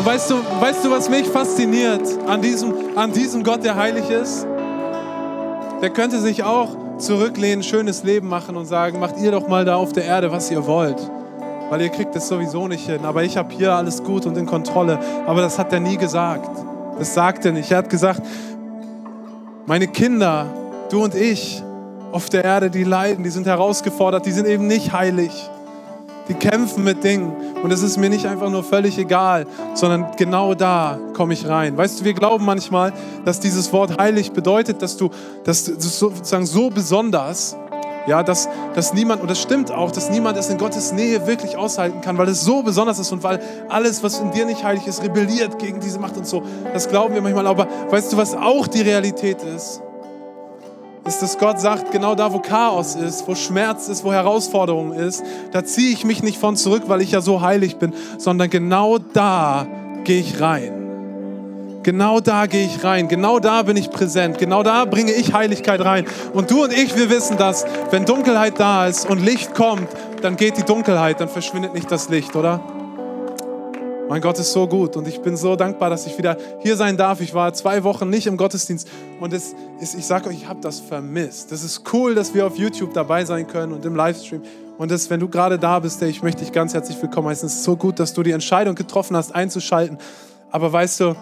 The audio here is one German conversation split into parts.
Und weißt du, weißt du, was mich fasziniert an diesem, an diesem Gott, der heilig ist? Der könnte sich auch zurücklehnen, schönes Leben machen und sagen, macht ihr doch mal da auf der Erde, was ihr wollt. Weil ihr kriegt es sowieso nicht hin. Aber ich habe hier alles gut und in Kontrolle. Aber das hat er nie gesagt. Das sagt er nicht. Er hat gesagt, meine Kinder, du und ich auf der Erde, die leiden, die sind herausgefordert, die sind eben nicht heilig. Die kämpfen mit Dingen. Und es ist mir nicht einfach nur völlig egal, sondern genau da komme ich rein. Weißt du, wir glauben manchmal, dass dieses Wort heilig bedeutet, dass du, dass du sozusagen so besonders, ja, dass, dass niemand, und das stimmt auch, dass niemand es in Gottes Nähe wirklich aushalten kann, weil es so besonders ist und weil alles, was in dir nicht heilig ist, rebelliert gegen diese Macht und so. Das glauben wir manchmal. Aber weißt du, was auch die Realität ist? Ist, dass Gott sagt, genau da, wo Chaos ist, wo Schmerz ist, wo Herausforderung ist, da ziehe ich mich nicht von zurück, weil ich ja so heilig bin, sondern genau da gehe ich rein. Genau da gehe ich rein, genau da bin ich präsent, genau da bringe ich Heiligkeit rein. Und du und ich, wir wissen das, wenn Dunkelheit da ist und Licht kommt, dann geht die Dunkelheit, dann verschwindet nicht das Licht, oder? Mein Gott ist so gut und ich bin so dankbar, dass ich wieder hier sein darf. Ich war zwei Wochen nicht im Gottesdienst und es ist, ich sage euch, ich habe das vermisst. Das ist cool, dass wir auf YouTube dabei sein können und im Livestream. Und das, wenn du gerade da bist, ich möchte dich ganz herzlich willkommen heißen. Es ist so gut, dass du die Entscheidung getroffen hast, einzuschalten. Aber weißt du,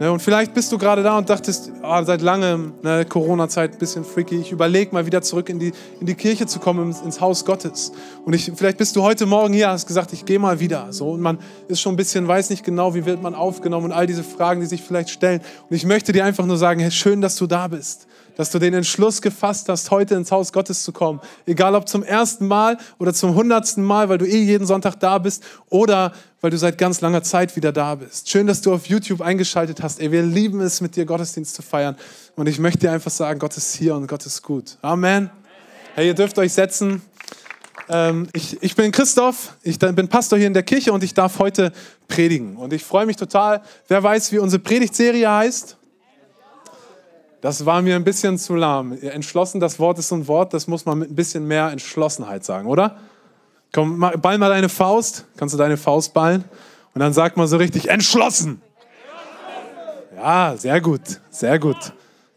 Ne, und vielleicht bist du gerade da und dachtest, oh, seit langem, ne, Corona-Zeit, ein bisschen freaky, ich überlege mal wieder zurück in die, in die Kirche zu kommen, ins, ins Haus Gottes. Und ich, vielleicht bist du heute Morgen hier, hast gesagt, ich gehe mal wieder. So, und man ist schon ein bisschen, weiß nicht genau, wie wird man aufgenommen und all diese Fragen, die sich vielleicht stellen. Und ich möchte dir einfach nur sagen, hey, schön, dass du da bist dass du den Entschluss gefasst hast, heute ins Haus Gottes zu kommen. Egal ob zum ersten Mal oder zum hundertsten Mal, weil du eh jeden Sonntag da bist oder weil du seit ganz langer Zeit wieder da bist. Schön, dass du auf YouTube eingeschaltet hast. Ey, wir lieben es, mit dir Gottesdienst zu feiern. Und ich möchte dir einfach sagen, Gott ist hier und Gott ist gut. Amen. Hey, ihr dürft euch setzen. Ähm, ich, ich bin Christoph, ich bin Pastor hier in der Kirche und ich darf heute predigen. Und ich freue mich total. Wer weiß, wie unsere Predigtserie heißt? Das war mir ein bisschen zu lahm. Entschlossen, das Wort ist ein Wort, das muss man mit ein bisschen mehr Entschlossenheit sagen, oder? Komm, ball mal deine Faust. Kannst du deine Faust ballen? Und dann sagt man so richtig, entschlossen. Ja, sehr gut, sehr gut.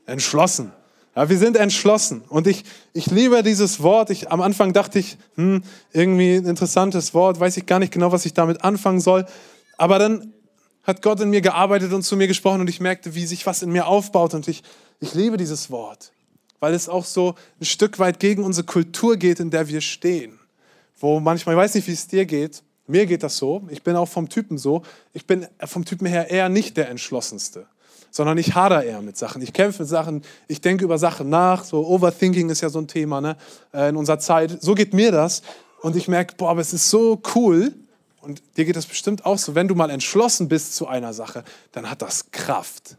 Entschlossen. Ja, wir sind entschlossen. Und ich, ich liebe dieses Wort. Ich, am Anfang dachte ich, hm, irgendwie ein interessantes Wort, weiß ich gar nicht genau, was ich damit anfangen soll. Aber dann hat Gott in mir gearbeitet und zu mir gesprochen und ich merkte, wie sich was in mir aufbaut. Und ich, ich liebe dieses Wort, weil es auch so ein Stück weit gegen unsere Kultur geht, in der wir stehen. Wo manchmal, ich weiß nicht, wie es dir geht, mir geht das so, ich bin auch vom Typen so, ich bin vom Typen her eher nicht der Entschlossenste, sondern ich hader eher mit Sachen. Ich kämpfe mit Sachen, ich denke über Sachen nach, so Overthinking ist ja so ein Thema ne, äh, in unserer Zeit. So geht mir das und ich merke, boah, aber es ist so cool, und dir geht das bestimmt auch so, wenn du mal entschlossen bist zu einer Sache, dann hat das Kraft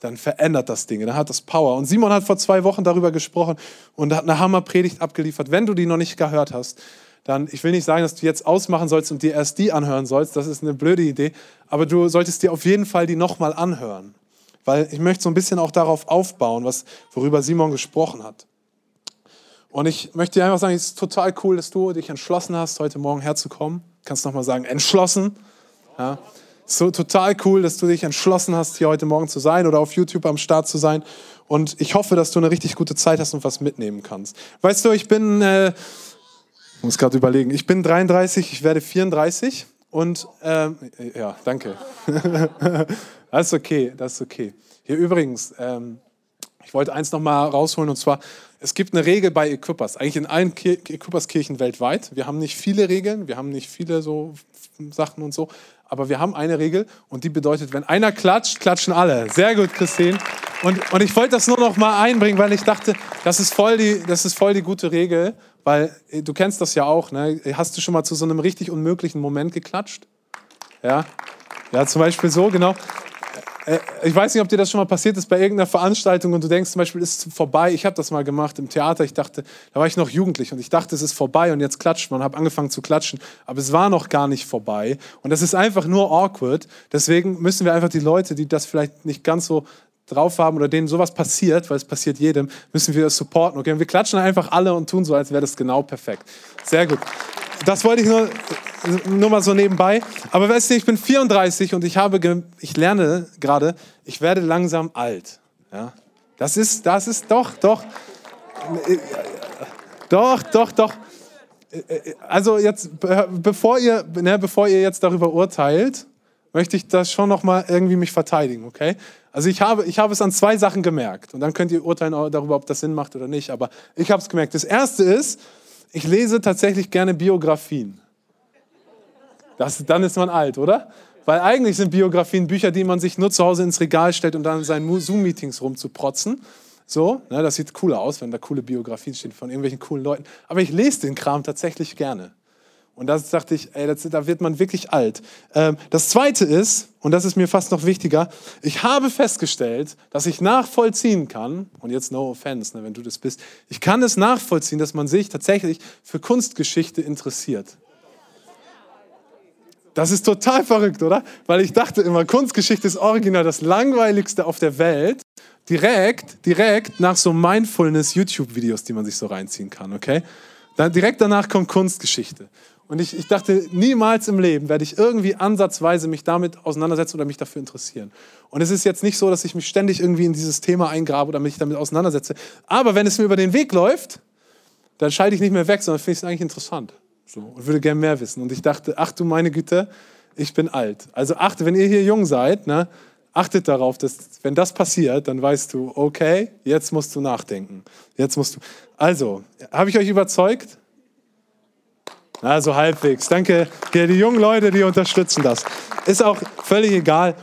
dann verändert das Dinge, dann hat das Power. Und Simon hat vor zwei Wochen darüber gesprochen und hat eine Hammerpredigt abgeliefert. Wenn du die noch nicht gehört hast, dann, ich will nicht sagen, dass du jetzt ausmachen sollst und dir erst die anhören sollst, das ist eine blöde Idee, aber du solltest dir auf jeden Fall die nochmal anhören. Weil ich möchte so ein bisschen auch darauf aufbauen, was, worüber Simon gesprochen hat. Und ich möchte dir einfach sagen, es ist total cool, dass du dich entschlossen hast, heute Morgen herzukommen. Kannst nochmal sagen, entschlossen. Ja. So total cool, dass du dich entschlossen hast, hier heute Morgen zu sein oder auf YouTube am Start zu sein. Und ich hoffe, dass du eine richtig gute Zeit hast und was mitnehmen kannst. Weißt du, ich bin, äh, muss gerade überlegen, ich bin 33, ich werde 34 und äh, ja, danke. das ist okay, das ist okay. Hier übrigens, ähm, ich wollte eins nochmal rausholen und zwar, es gibt eine Regel bei Equippers, eigentlich in allen Equippers-Kirchen weltweit. Wir haben nicht viele Regeln, wir haben nicht viele so Sachen und so, aber wir haben eine Regel und die bedeutet, wenn einer klatscht, klatschen alle. Sehr gut, Christine. Und, und ich wollte das nur noch mal einbringen, weil ich dachte, das ist voll die, das ist voll die gute Regel, weil äh, du kennst das ja auch. Ne? Hast du schon mal zu so einem richtig unmöglichen Moment geklatscht? Ja, ja, zum Beispiel so, genau. Äh, ich weiß nicht, ob dir das schon mal passiert ist bei irgendeiner Veranstaltung und du denkst zum Beispiel, ist vorbei. Ich habe das mal gemacht im Theater. Ich dachte, da war ich noch jugendlich und ich dachte, es ist vorbei und jetzt klatscht man. Habe angefangen zu klatschen, aber es war noch gar nicht vorbei und das ist einfach nur awkward. Deswegen müssen wir einfach die Leute, die das vielleicht nicht ganz so drauf haben oder denen sowas passiert, weil es passiert jedem, müssen wir das supporten. Okay, wir klatschen einfach alle und tun so, als wäre das genau perfekt. Sehr gut. Das wollte ich nur, nur mal so nebenbei. Aber weißt du, ich bin 34 und ich habe, ich lerne gerade, ich werde langsam alt. Ja? Das ist, das ist doch, doch, doch, doch, doch. Also jetzt, bevor ihr, ne, bevor ihr jetzt darüber urteilt, möchte ich das schon noch mal irgendwie mich verteidigen, okay? Also ich habe, ich habe es an zwei Sachen gemerkt und dann könnt ihr urteilen darüber, ob das Sinn macht oder nicht. Aber ich habe es gemerkt. Das erste ist, ich lese tatsächlich gerne Biografien. Das, dann ist man alt, oder? Weil eigentlich sind Biografien Bücher, die man sich nur zu Hause ins Regal stellt, um dann in seinen Zoom-Meetings rumzuprotzen. So, ne, das sieht cooler aus, wenn da coole Biografien stehen von irgendwelchen coolen Leuten. Aber ich lese den Kram tatsächlich gerne. Und da dachte ich, ey, das, da wird man wirklich alt. Ähm, das Zweite ist, und das ist mir fast noch wichtiger, ich habe festgestellt, dass ich nachvollziehen kann, und jetzt no offense, ne, wenn du das bist, ich kann es nachvollziehen, dass man sich tatsächlich für Kunstgeschichte interessiert. Das ist total verrückt, oder? Weil ich dachte immer, Kunstgeschichte ist original das langweiligste auf der Welt. Direkt, direkt nach so Mindfulness-YouTube-Videos, die man sich so reinziehen kann, okay? Dann, direkt danach kommt Kunstgeschichte. Und ich, ich dachte, niemals im Leben werde ich irgendwie ansatzweise mich damit auseinandersetzen oder mich dafür interessieren. Und es ist jetzt nicht so, dass ich mich ständig irgendwie in dieses Thema eingrabe oder mich damit auseinandersetze. Aber wenn es mir über den Weg läuft, dann schalte ich nicht mehr weg, sondern finde ich es eigentlich interessant. So, und würde gerne mehr wissen. Und ich dachte, ach du meine Güte, ich bin alt. Also achte, wenn ihr hier jung seid, ne, achtet darauf, dass wenn das passiert, dann weißt du, okay, jetzt musst du nachdenken. Jetzt musst du. Also, habe ich euch überzeugt? Also halbwegs. Danke. Die jungen Leute, die unterstützen das. Ist auch völlig egal.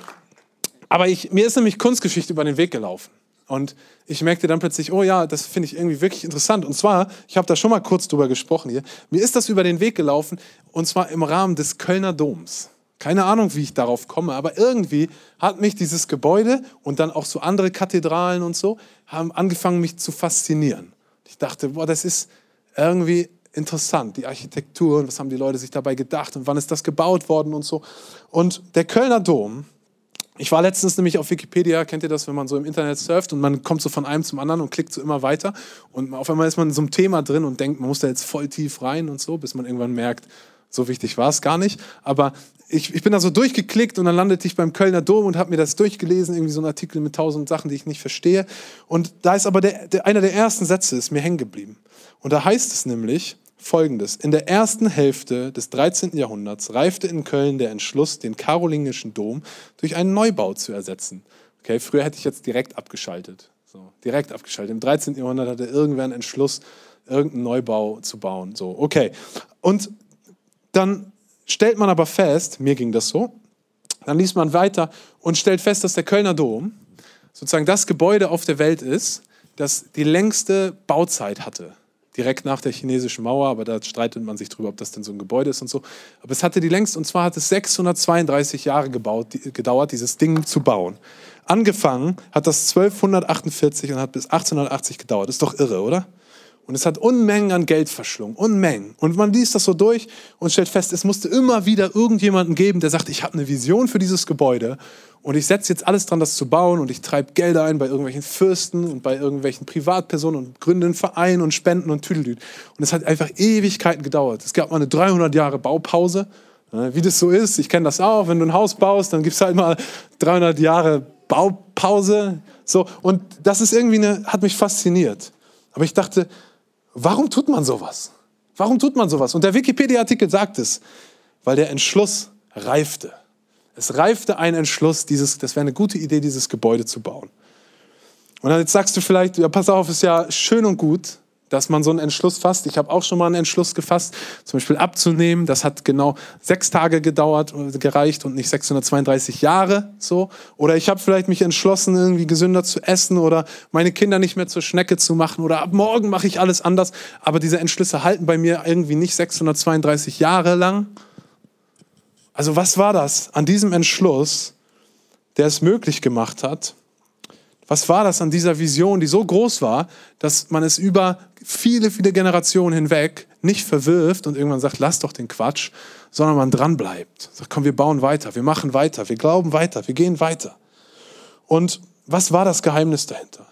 Aber ich, mir ist nämlich Kunstgeschichte über den Weg gelaufen. Und ich merkte dann plötzlich, oh ja, das finde ich irgendwie wirklich interessant. Und zwar, ich habe da schon mal kurz drüber gesprochen hier, mir ist das über den Weg gelaufen und zwar im Rahmen des Kölner Doms. Keine Ahnung, wie ich darauf komme, aber irgendwie hat mich dieses Gebäude und dann auch so andere Kathedralen und so, haben angefangen, mich zu faszinieren. Ich dachte, boah, das ist irgendwie interessant, die Architektur und was haben die Leute sich dabei gedacht und wann ist das gebaut worden und so. Und der Kölner Dom, ich war letztens nämlich auf Wikipedia, kennt ihr das, wenn man so im Internet surft und man kommt so von einem zum anderen und klickt so immer weiter und auf einmal ist man in so einem Thema drin und denkt, man muss da jetzt voll tief rein und so, bis man irgendwann merkt, so wichtig war es gar nicht. Aber ich, ich bin da so durchgeklickt und dann landete ich beim Kölner Dom und habe mir das durchgelesen, irgendwie so ein Artikel mit tausend Sachen, die ich nicht verstehe. Und da ist aber der, der, einer der ersten Sätze ist mir hängen geblieben. Und da heißt es nämlich, Folgendes. In der ersten Hälfte des 13. Jahrhunderts reifte in Köln der Entschluss, den karolingischen Dom durch einen Neubau zu ersetzen. Okay, früher hätte ich jetzt direkt abgeschaltet. So, direkt abgeschaltet. Im 13. Jahrhundert hatte irgendwer einen Entschluss, irgendeinen Neubau zu bauen. So, okay. Und dann stellt man aber fest, mir ging das so, dann liest man weiter und stellt fest, dass der Kölner Dom sozusagen das Gebäude auf der Welt ist, das die längste Bauzeit hatte direkt nach der chinesischen Mauer, aber da streitet man sich drüber, ob das denn so ein Gebäude ist und so. Aber es hatte die längst, und zwar hat es 632 Jahre gebaut, die, gedauert, dieses Ding zu bauen. Angefangen hat das 1248 und hat bis 1880 gedauert. Ist doch irre, oder? Und es hat Unmengen an Geld verschlungen, Unmengen. Und man liest das so durch und stellt fest, es musste immer wieder irgendjemanden geben, der sagt, ich habe eine Vision für dieses Gebäude und ich setze jetzt alles dran, das zu bauen und ich treibe Gelder ein bei irgendwelchen Fürsten und bei irgendwelchen Privatpersonen und gründe einen Verein und Spenden und Tüdelüt. Und es hat einfach Ewigkeiten gedauert. Es gab mal eine 300 Jahre Baupause, ne, wie das so ist. Ich kenne das auch. Wenn du ein Haus baust, dann gibt es halt mal 300 Jahre Baupause. So. Und das ist irgendwie eine, hat mich fasziniert. Aber ich dachte, Warum tut man sowas? Warum tut man sowas? Und der Wikipedia-Artikel sagt es, weil der Entschluss reifte. Es reifte ein Entschluss, dieses, das wäre eine gute Idee, dieses Gebäude zu bauen. Und dann jetzt sagst du vielleicht, ja, pass auf, ist ja schön und gut, dass man so einen Entschluss fasst. Ich habe auch schon mal einen Entschluss gefasst, zum Beispiel abzunehmen. Das hat genau sechs Tage gedauert, und gereicht und nicht 632 Jahre so. Oder ich habe vielleicht mich entschlossen, irgendwie gesünder zu essen oder meine Kinder nicht mehr zur Schnecke zu machen oder ab morgen mache ich alles anders. Aber diese Entschlüsse halten bei mir irgendwie nicht 632 Jahre lang. Also was war das an diesem Entschluss, der es möglich gemacht hat, was war das an dieser Vision, die so groß war, dass man es über viele, viele Generationen hinweg nicht verwirft und irgendwann sagt, lass doch den Quatsch, sondern man dranbleibt. Sagt, komm, wir bauen weiter, wir machen weiter, wir glauben weiter, wir gehen weiter. Und was war das Geheimnis dahinter?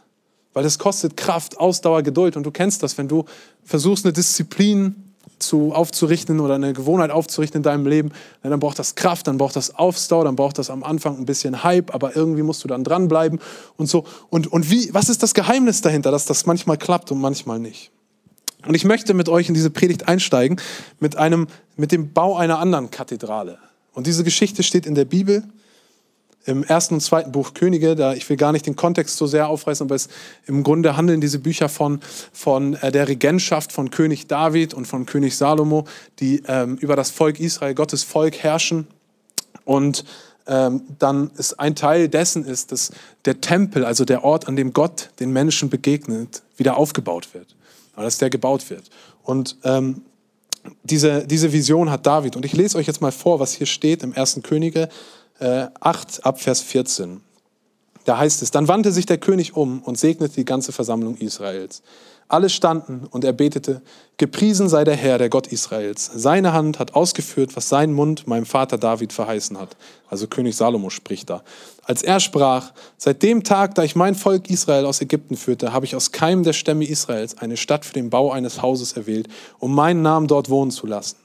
Weil es kostet Kraft, Ausdauer, Geduld. Und du kennst das, wenn du versuchst, eine Disziplin zu, aufzurichten oder eine Gewohnheit aufzurichten in deinem Leben, dann braucht das Kraft, dann braucht das Aufstau, dann braucht das am Anfang ein bisschen Hype, aber irgendwie musst du dann dranbleiben und so. Und, und wie, was ist das Geheimnis dahinter, dass das manchmal klappt und manchmal nicht? Und ich möchte mit euch in diese Predigt einsteigen mit, einem, mit dem Bau einer anderen Kathedrale. Und diese Geschichte steht in der Bibel im ersten und zweiten Buch Könige. Da, ich will gar nicht den Kontext so sehr aufreißen, aber es, im Grunde handeln diese Bücher von, von äh, der Regentschaft von König David und von König Salomo, die ähm, über das Volk Israel, Gottes Volk herrschen. Und ähm, dann ist ein Teil dessen ist, dass der Tempel, also der Ort, an dem Gott den Menschen begegnet, wieder aufgebaut wird. Dass der gebaut wird. Und ähm, diese, diese Vision hat David. Und ich lese euch jetzt mal vor, was hier steht im ersten Könige äh, 8 ab Vers 14. Da heißt es, dann wandte sich der König um und segnete die ganze Versammlung Israels. Alle standen und er betete, gepriesen sei der Herr, der Gott Israels. Seine Hand hat ausgeführt, was sein Mund meinem Vater David verheißen hat. Also König Salomo spricht da. Als er sprach, seit dem Tag, da ich mein Volk Israel aus Ägypten führte, habe ich aus keinem der Stämme Israels eine Stadt für den Bau eines Hauses erwählt, um meinen Namen dort wohnen zu lassen.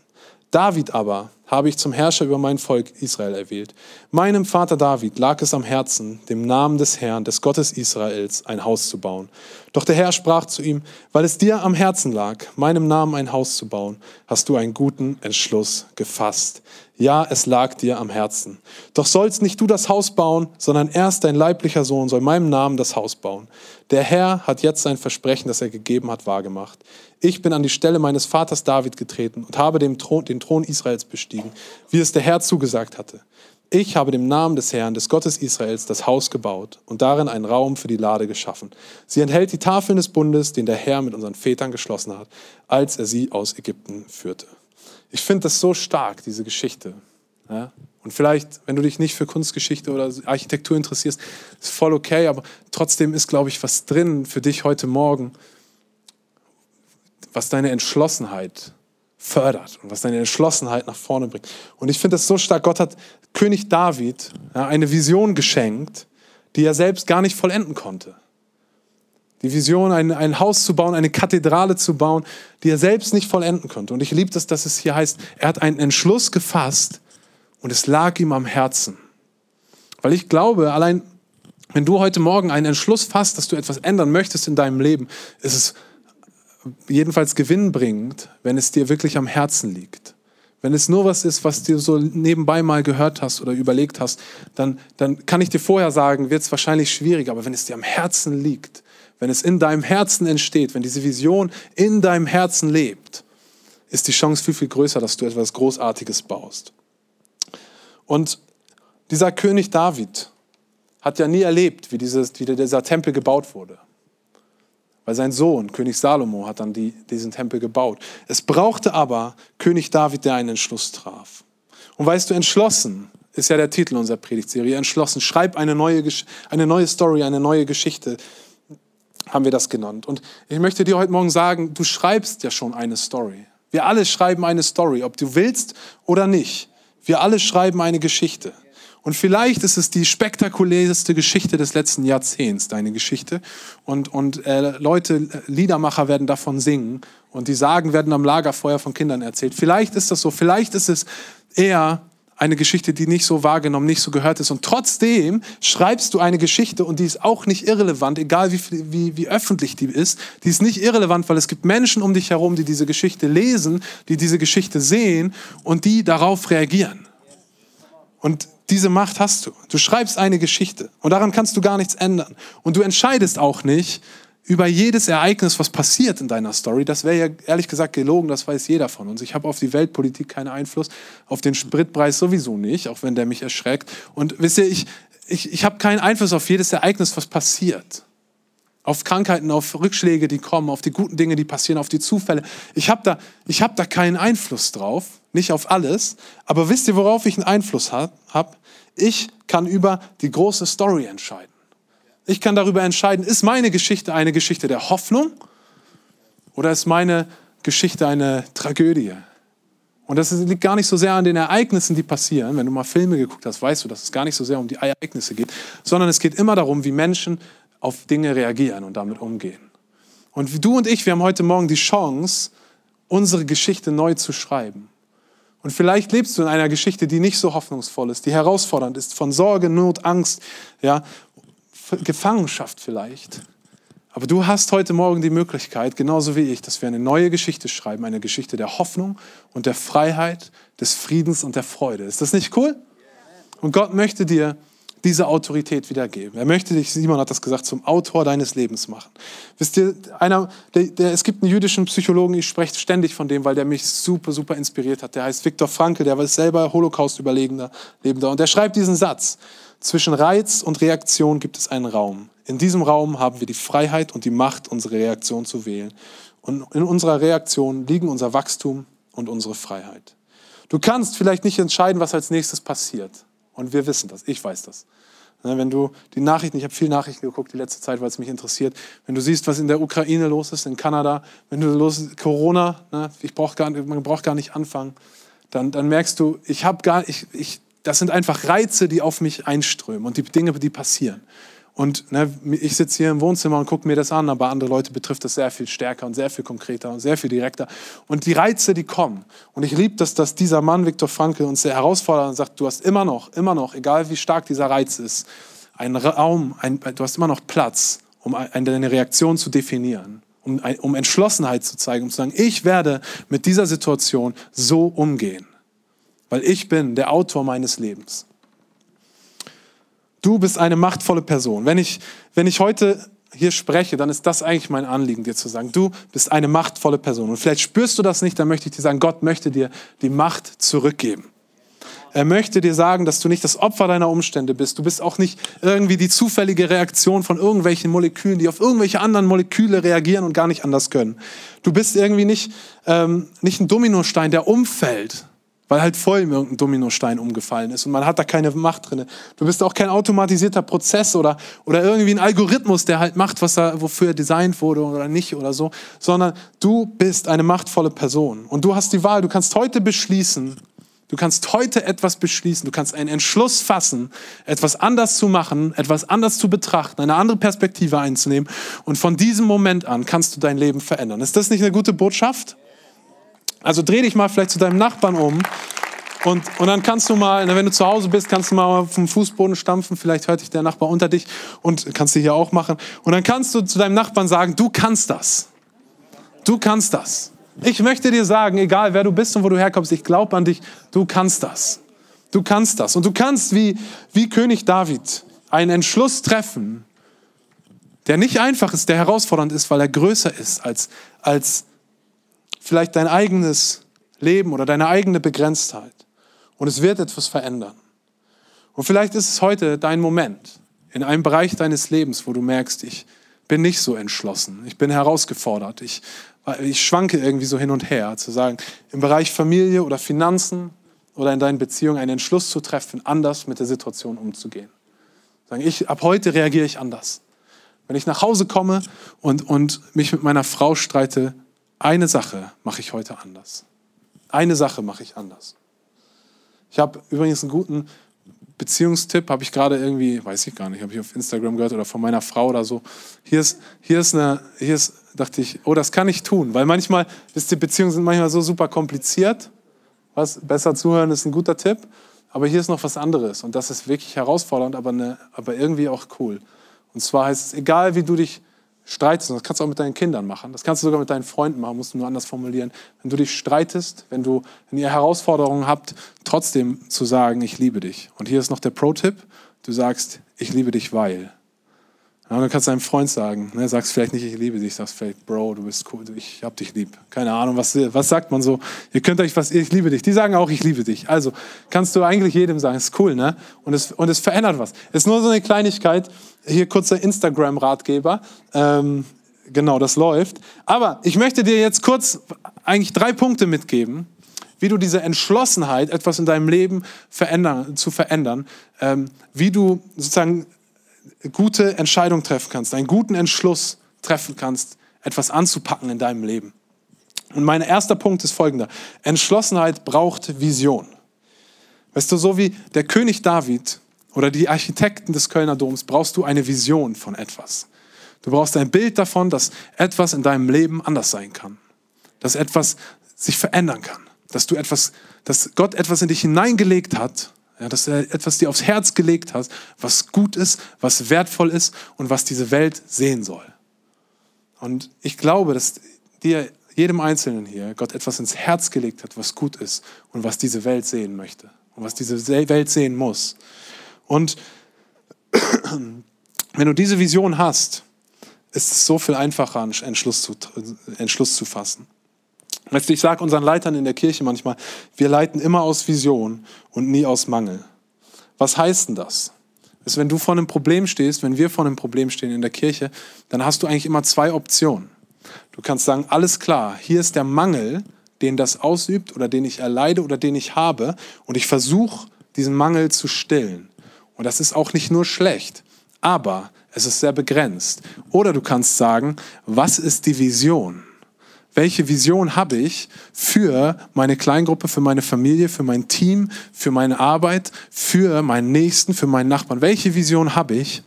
David aber habe ich zum Herrscher über mein Volk Israel erwählt. Meinem Vater David lag es am Herzen, dem Namen des Herrn, des Gottes Israels, ein Haus zu bauen. Doch der Herr sprach zu ihm, weil es dir am Herzen lag, meinem Namen ein Haus zu bauen, hast du einen guten Entschluss gefasst. Ja, es lag dir am Herzen. Doch sollst nicht du das Haus bauen, sondern erst dein leiblicher Sohn soll meinem Namen das Haus bauen. Der Herr hat jetzt sein Versprechen, das er gegeben hat, wahrgemacht. Ich bin an die Stelle meines Vaters David getreten und habe den Thron, den Thron Israels bestiegen, wie es der Herr zugesagt hatte. Ich habe dem Namen des Herrn, des Gottes Israels, das Haus gebaut und darin einen Raum für die Lade geschaffen. Sie enthält die Tafeln des Bundes, den der Herr mit unseren Vätern geschlossen hat, als er sie aus Ägypten führte. Ich finde das so stark, diese Geschichte. Ja? Und vielleicht, wenn du dich nicht für Kunstgeschichte oder Architektur interessierst, ist voll okay, aber trotzdem ist, glaube ich, was drin für dich heute Morgen, was deine Entschlossenheit fördert und was deine Entschlossenheit nach vorne bringt. Und ich finde das so stark. Gott hat König David ja, eine Vision geschenkt, die er selbst gar nicht vollenden konnte. Die Vision, ein, ein Haus zu bauen, eine Kathedrale zu bauen, die er selbst nicht vollenden konnte. Und ich liebe das, dass es hier heißt, er hat einen Entschluss gefasst und es lag ihm am Herzen. Weil ich glaube, allein wenn du heute Morgen einen Entschluss fasst, dass du etwas ändern möchtest in deinem Leben, ist es jedenfalls gewinnbringend, wenn es dir wirklich am Herzen liegt. Wenn es nur was ist, was du so nebenbei mal gehört hast oder überlegt hast, dann, dann kann ich dir vorher sagen, wird es wahrscheinlich schwierig, aber wenn es dir am Herzen liegt, wenn es in deinem Herzen entsteht, wenn diese Vision in deinem Herzen lebt, ist die Chance viel, viel größer, dass du etwas Großartiges baust. Und dieser König David hat ja nie erlebt, wie, dieses, wie dieser Tempel gebaut wurde. Weil sein Sohn, König Salomo, hat dann die, diesen Tempel gebaut. Es brauchte aber König David, der einen Entschluss traf. Und weißt du, entschlossen ist ja der Titel unserer Predigtserie. Entschlossen. Schreib eine neue, eine neue Story, eine neue Geschichte, haben wir das genannt. Und ich möchte dir heute Morgen sagen, du schreibst ja schon eine Story. Wir alle schreiben eine Story, ob du willst oder nicht. Wir alle schreiben eine Geschichte. Und vielleicht ist es die spektakulärste Geschichte des letzten Jahrzehnts, deine Geschichte. Und, und äh, Leute, Liedermacher werden davon singen und die Sagen werden am Lagerfeuer von Kindern erzählt. Vielleicht ist das so, vielleicht ist es eher eine Geschichte, die nicht so wahrgenommen, nicht so gehört ist. Und trotzdem schreibst du eine Geschichte und die ist auch nicht irrelevant, egal wie, wie, wie öffentlich die ist. Die ist nicht irrelevant, weil es gibt Menschen um dich herum, die diese Geschichte lesen, die diese Geschichte sehen und die darauf reagieren. Und diese Macht hast du. Du schreibst eine Geschichte und daran kannst du gar nichts ändern. Und du entscheidest auch nicht über jedes Ereignis, was passiert in deiner Story. Das wäre ja ehrlich gesagt gelogen, das weiß jeder von uns. Ich habe auf die Weltpolitik keinen Einfluss, auf den Spritpreis sowieso nicht, auch wenn der mich erschreckt. Und wisst ihr, ich, ich, ich habe keinen Einfluss auf jedes Ereignis, was passiert. Auf Krankheiten, auf Rückschläge, die kommen, auf die guten Dinge, die passieren, auf die Zufälle. Ich habe da, hab da keinen Einfluss drauf nicht auf alles, aber wisst ihr, worauf ich einen Einfluss habe? Ich kann über die große Story entscheiden. Ich kann darüber entscheiden, ist meine Geschichte eine Geschichte der Hoffnung oder ist meine Geschichte eine Tragödie? Und das liegt gar nicht so sehr an den Ereignissen, die passieren. Wenn du mal Filme geguckt hast, weißt du, dass es gar nicht so sehr um die Ereignisse geht, sondern es geht immer darum, wie Menschen auf Dinge reagieren und damit umgehen. Und du und ich, wir haben heute Morgen die Chance, unsere Geschichte neu zu schreiben. Und vielleicht lebst du in einer Geschichte, die nicht so hoffnungsvoll ist, die herausfordernd ist, von Sorge, Not, Angst, ja, Gefangenschaft vielleicht. Aber du hast heute Morgen die Möglichkeit, genauso wie ich, dass wir eine neue Geschichte schreiben, eine Geschichte der Hoffnung und der Freiheit, des Friedens und der Freude. Ist das nicht cool? Und Gott möchte dir diese Autorität wiedergeben. Er möchte dich, Simon hat das gesagt, zum Autor deines Lebens machen. Wisst ihr, einer, der, der, es gibt einen jüdischen Psychologen, ich spreche ständig von dem, weil der mich super, super inspiriert hat. Der heißt Viktor Frankl, der war selber Holocaust-Überlebender. Und der schreibt diesen Satz. Zwischen Reiz und Reaktion gibt es einen Raum. In diesem Raum haben wir die Freiheit und die Macht, unsere Reaktion zu wählen. Und in unserer Reaktion liegen unser Wachstum und unsere Freiheit. Du kannst vielleicht nicht entscheiden, was als nächstes passiert. Und wir wissen das, ich weiß das. Ne, wenn du die Nachrichten, ich habe viel Nachrichten geguckt die letzte Zeit, weil es mich interessiert. Wenn du siehst, was in der Ukraine los ist, in Kanada, wenn du los ist, Corona, ne, ich brauch gar, man braucht gar nicht anfangen, dann, dann merkst du, ich habe gar, ich, ich, das sind einfach Reize, die auf mich einströmen und die Dinge, die passieren. Und ne, ich sitze hier im Wohnzimmer und gucke mir das an, aber andere Leute betrifft das sehr viel stärker und sehr viel konkreter und sehr viel direkter. Und die Reize, die kommen. Und ich liebe das, dass dieser Mann, Viktor Frankl, uns sehr herausfordert und sagt, du hast immer noch, immer noch, egal wie stark dieser Reiz ist, einen Raum, ein, du hast immer noch Platz, um eine Reaktion zu definieren, um, um Entschlossenheit zu zeigen, um zu sagen, ich werde mit dieser Situation so umgehen, weil ich bin der Autor meines Lebens. Du bist eine machtvolle Person. Wenn ich, wenn ich heute hier spreche, dann ist das eigentlich mein Anliegen, dir zu sagen, du bist eine machtvolle Person. Und vielleicht spürst du das nicht, dann möchte ich dir sagen, Gott möchte dir die Macht zurückgeben. Er möchte dir sagen, dass du nicht das Opfer deiner Umstände bist. Du bist auch nicht irgendwie die zufällige Reaktion von irgendwelchen Molekülen, die auf irgendwelche anderen Moleküle reagieren und gar nicht anders können. Du bist irgendwie nicht, ähm, nicht ein Dominostein, der umfällt, weil halt voll irgendein Dominostein umgefallen ist und man hat da keine Macht drin. Du bist auch kein automatisierter Prozess oder, oder irgendwie ein Algorithmus, der halt macht, was er, wofür er designt wurde oder nicht oder so, sondern du bist eine machtvolle Person und du hast die Wahl. Du kannst heute beschließen, du kannst heute etwas beschließen, du kannst einen Entschluss fassen, etwas anders zu machen, etwas anders zu betrachten, eine andere Perspektive einzunehmen und von diesem Moment an kannst du dein Leben verändern. Ist das nicht eine gute Botschaft? Also dreh dich mal vielleicht zu deinem Nachbarn um. Und, und dann kannst du mal, wenn du zu Hause bist, kannst du mal vom Fußboden stampfen. Vielleicht hört dich der Nachbar unter dich und kannst du hier auch machen. Und dann kannst du zu deinem Nachbarn sagen, du kannst das. Du kannst das. Ich möchte dir sagen, egal wer du bist und wo du herkommst, ich glaube an dich, du kannst das. Du kannst das. Und du kannst wie, wie König David einen Entschluss treffen, der nicht einfach ist, der herausfordernd ist, weil er größer ist als, als vielleicht dein eigenes Leben oder deine eigene Begrenztheit. Und es wird etwas verändern. Und vielleicht ist es heute dein Moment in einem Bereich deines Lebens, wo du merkst, ich bin nicht so entschlossen, ich bin herausgefordert, ich, ich schwanke irgendwie so hin und her, zu sagen, im Bereich Familie oder Finanzen oder in deinen Beziehungen einen Entschluss zu treffen, anders mit der Situation umzugehen. Sagen, ich, ab heute reagiere ich anders. Wenn ich nach Hause komme und, und mich mit meiner Frau streite, eine Sache mache ich heute anders. Eine Sache mache ich anders. Ich habe übrigens einen guten Beziehungstipp, habe ich gerade irgendwie, weiß ich gar nicht, habe ich auf Instagram gehört oder von meiner Frau oder so. Hier ist, hier ist eine, hier ist, dachte ich, oh, das kann ich tun, weil manchmal, wisst ihr, Beziehungen sind manchmal so super kompliziert. Was, besser zuhören ist ein guter Tipp, aber hier ist noch was anderes und das ist wirklich herausfordernd, aber, eine, aber irgendwie auch cool. Und zwar heißt es, egal wie du dich streitest, das kannst du auch mit deinen Kindern machen, das kannst du sogar mit deinen Freunden machen, musst du nur anders formulieren. Wenn du dich streitest, wenn, du, wenn ihr Herausforderungen habt, trotzdem zu sagen, ich liebe dich. Und hier ist noch der Pro-Tipp, du sagst, ich liebe dich, weil. Ja, dann kannst du deinem Freund sagen, ne, sagst vielleicht nicht, ich liebe dich, sagst vielleicht, Bro, du bist cool, ich hab dich lieb. Keine Ahnung, was, was sagt man so? Ihr könnt euch was, ich liebe dich. Die sagen auch, ich liebe dich. Also kannst du eigentlich jedem sagen, ist cool, ne? Und es, und es verändert was. Ist nur so eine Kleinigkeit. Hier kurzer Instagram-Ratgeber. Ähm, genau, das läuft. Aber ich möchte dir jetzt kurz eigentlich drei Punkte mitgeben, wie du diese Entschlossenheit, etwas in deinem Leben verändern, zu verändern, ähm, wie du sozusagen gute Entscheidung treffen kannst, einen guten Entschluss treffen kannst, etwas anzupacken in deinem Leben. Und mein erster Punkt ist folgender. Entschlossenheit braucht Vision. Weißt du, so wie der König David oder die Architekten des Kölner Doms brauchst du eine Vision von etwas. Du brauchst ein Bild davon, dass etwas in deinem Leben anders sein kann. dass etwas sich verändern kann, dass du etwas, dass Gott etwas in dich hineingelegt hat, ja, dass er etwas dir aufs Herz gelegt hat, was gut ist, was wertvoll ist und was diese Welt sehen soll. Und ich glaube, dass dir, jedem Einzelnen hier, Gott etwas ins Herz gelegt hat, was gut ist und was diese Welt sehen möchte und was diese Welt sehen muss. Und wenn du diese Vision hast, ist es so viel einfacher, einen Entschluss zu, Entschluss zu fassen. Weißt du, ich sage unseren Leitern in der Kirche manchmal, wir leiten immer aus Vision und nie aus Mangel. Was heißt denn das? Ist, wenn du vor einem Problem stehst, wenn wir vor einem Problem stehen in der Kirche, dann hast du eigentlich immer zwei Optionen. Du kannst sagen, alles klar, hier ist der Mangel, den das ausübt oder den ich erleide oder den ich habe und ich versuche, diesen Mangel zu stillen. Und das ist auch nicht nur schlecht, aber es ist sehr begrenzt. Oder du kannst sagen, was ist die Vision? Welche Vision habe ich für meine Kleingruppe, für meine Familie, für mein Team, für meine Arbeit, für meinen Nächsten, für meinen Nachbarn? Welche Vision habe ich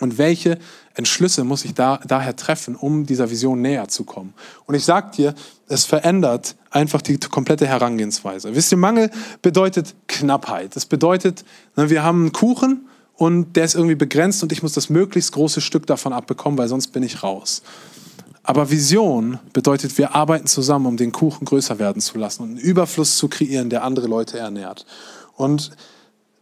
und welche Entschlüsse muss ich da, daher treffen, um dieser Vision näher zu kommen? Und ich sage dir, es verändert einfach die komplette Herangehensweise. Wisst ihr, Mangel bedeutet Knappheit. Das bedeutet, ne, wir haben einen Kuchen und der ist irgendwie begrenzt und ich muss das möglichst große Stück davon abbekommen, weil sonst bin ich raus. Aber Vision bedeutet, wir arbeiten zusammen, um den Kuchen größer werden zu lassen und einen Überfluss zu kreieren, der andere Leute ernährt. Und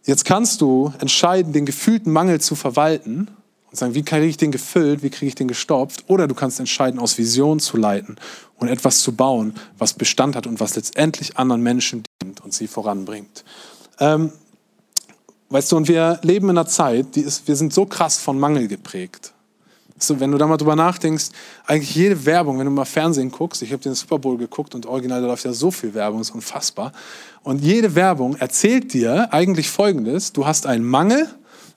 jetzt kannst du entscheiden, den gefühlten Mangel zu verwalten und sagen, wie kriege ich den gefüllt, wie kriege ich den gestopft? Oder du kannst entscheiden, aus Vision zu leiten und etwas zu bauen, was Bestand hat und was letztendlich anderen Menschen dient und sie voranbringt. Ähm, weißt du, und wir leben in einer Zeit, die ist, wir sind so krass von Mangel geprägt. So, wenn du da mal drüber nachdenkst, eigentlich jede Werbung, wenn du mal Fernsehen guckst, ich habe den Super Bowl geguckt und original, da läuft ja so viel Werbung, ist unfassbar. Und jede Werbung erzählt dir eigentlich Folgendes, du hast einen Mangel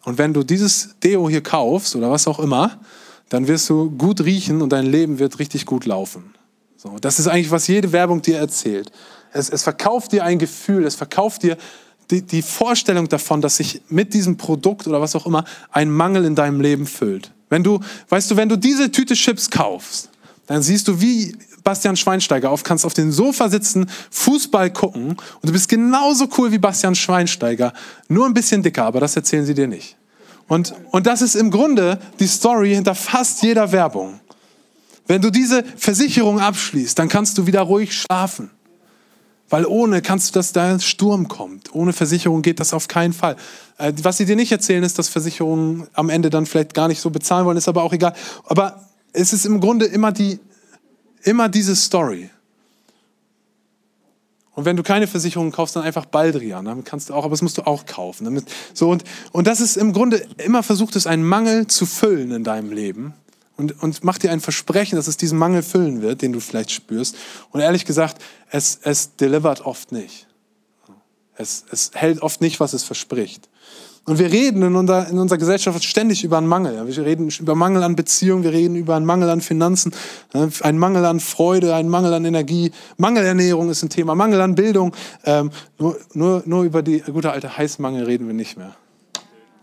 und wenn du dieses Deo hier kaufst oder was auch immer, dann wirst du gut riechen und dein Leben wird richtig gut laufen. So, das ist eigentlich, was jede Werbung dir erzählt. Es, es verkauft dir ein Gefühl, es verkauft dir die, die Vorstellung davon, dass sich mit diesem Produkt oder was auch immer ein Mangel in deinem Leben füllt. Wenn du, weißt du, wenn du diese Tüte Chips kaufst, dann siehst du wie Bastian Schweinsteiger auf, kannst auf dem Sofa sitzen, Fußball gucken und du bist genauso cool wie Bastian Schweinsteiger, nur ein bisschen dicker, aber das erzählen sie dir nicht. Und, und das ist im Grunde die Story hinter fast jeder Werbung. Wenn du diese Versicherung abschließt, dann kannst du wieder ruhig schlafen. Weil ohne kannst du, dass da Sturm kommt. Ohne Versicherung geht das auf keinen Fall. Äh, was sie dir nicht erzählen, ist, dass Versicherungen am Ende dann vielleicht gar nicht so bezahlen wollen, ist aber auch egal. Aber es ist im Grunde immer, die, immer diese Story. Und wenn du keine Versicherung kaufst, dann einfach Baldrian. Damit kannst du auch, aber das musst du auch kaufen. Damit, so und, und das ist im Grunde immer versucht, es einen Mangel zu füllen in deinem Leben und, und mach dir ein Versprechen, dass es diesen Mangel füllen wird, den du vielleicht spürst. Und ehrlich gesagt, es, es delivert oft nicht. Es, es hält oft nicht, was es verspricht. Und wir reden in unserer, in unserer Gesellschaft ständig über einen Mangel. Wir reden über Mangel an Beziehungen, wir reden über einen Mangel an Finanzen, einen Mangel an Freude, einen Mangel an Energie. Mangelernährung ist ein Thema, Mangel an Bildung. Ähm, nur, nur, nur über die gute alte Heißmangel reden wir nicht mehr.